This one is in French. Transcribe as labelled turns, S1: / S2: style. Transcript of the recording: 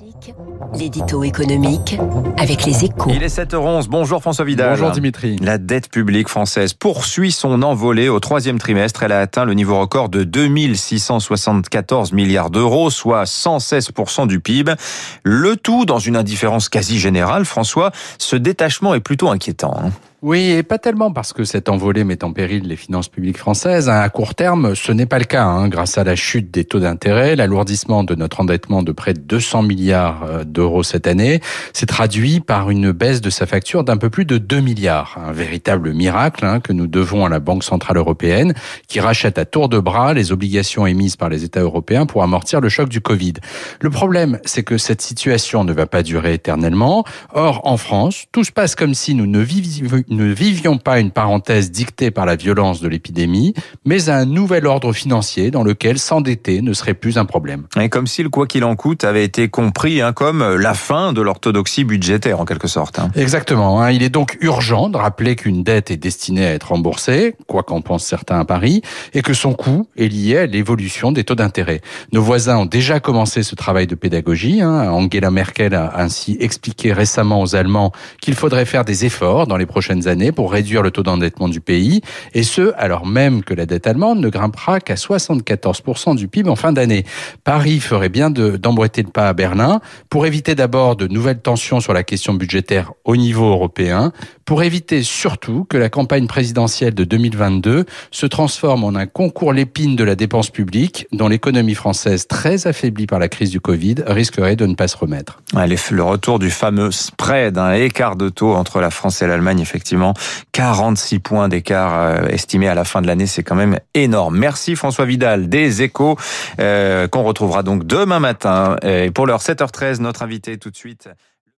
S1: Classique, l'édito économique avec les échos.
S2: Il est 7h11. Bonjour François Vidal.
S3: Bonjour Dimitri.
S2: La dette publique française poursuit son envolée. Au troisième trimestre, elle a atteint le niveau record de 2674 milliards d'euros, soit 116% du PIB. Le tout dans une indifférence quasi générale. François, ce détachement est plutôt inquiétant.
S3: Oui, et pas tellement parce que cette envolée met en péril les finances publiques françaises. À court terme, ce n'est pas le cas. hein. Grâce à la chute des taux d'intérêt, l'alourdissement de notre endettement de près de 200 milliards euh, d'euros cette année s'est traduit par une baisse de sa facture d'un peu plus de 2 milliards. Un véritable miracle hein, que nous devons à la Banque Centrale Européenne qui rachète à tour de bras les obligations émises par les États européens pour amortir le choc du Covid. Le problème, c'est que cette situation ne va pas durer éternellement. Or, en France, tout se passe comme si nous ne vivions ne vivions pas une parenthèse dictée par la violence de l'épidémie, mais un nouvel ordre financier dans lequel s'endetter ne serait plus un problème.
S2: Et comme si le quoi qu'il en coûte avait été compris hein, comme la fin de l'orthodoxie budgétaire en quelque sorte. hein.
S3: Exactement. hein. Il est donc urgent de rappeler qu'une dette est destinée à être remboursée, quoi qu'en pensent certains à Paris, et que son coût est lié à l'évolution des taux d'intérêt. Nos voisins ont déjà commencé ce travail de pédagogie. hein. Angela Merkel a ainsi expliqué récemment aux Allemands qu'il faudrait faire des efforts dans les prochaines années pour réduire le taux d'endettement du pays, et ce, alors même que la dette allemande ne grimpera qu'à 74% du PIB en fin d'année. Paris ferait bien de- d'emboîter le pas à Berlin pour éviter d'abord de nouvelles tensions sur la question budgétaire au niveau européen, pour éviter surtout que la campagne présidentielle de 2022 se transforme en un concours l'épine de la dépense publique dont l'économie française, très affaiblie par la crise du Covid, risquerait de ne pas se remettre.
S2: Le retour du fameux spread, un écart de taux entre la France et l'Allemagne, effectivement. 46 points d'écart euh, estimé à la fin de l'année, c'est quand même énorme. Merci François Vidal des échos, euh, qu'on retrouvera donc demain matin. Et pour l'heure 7h13, notre invité tout de suite.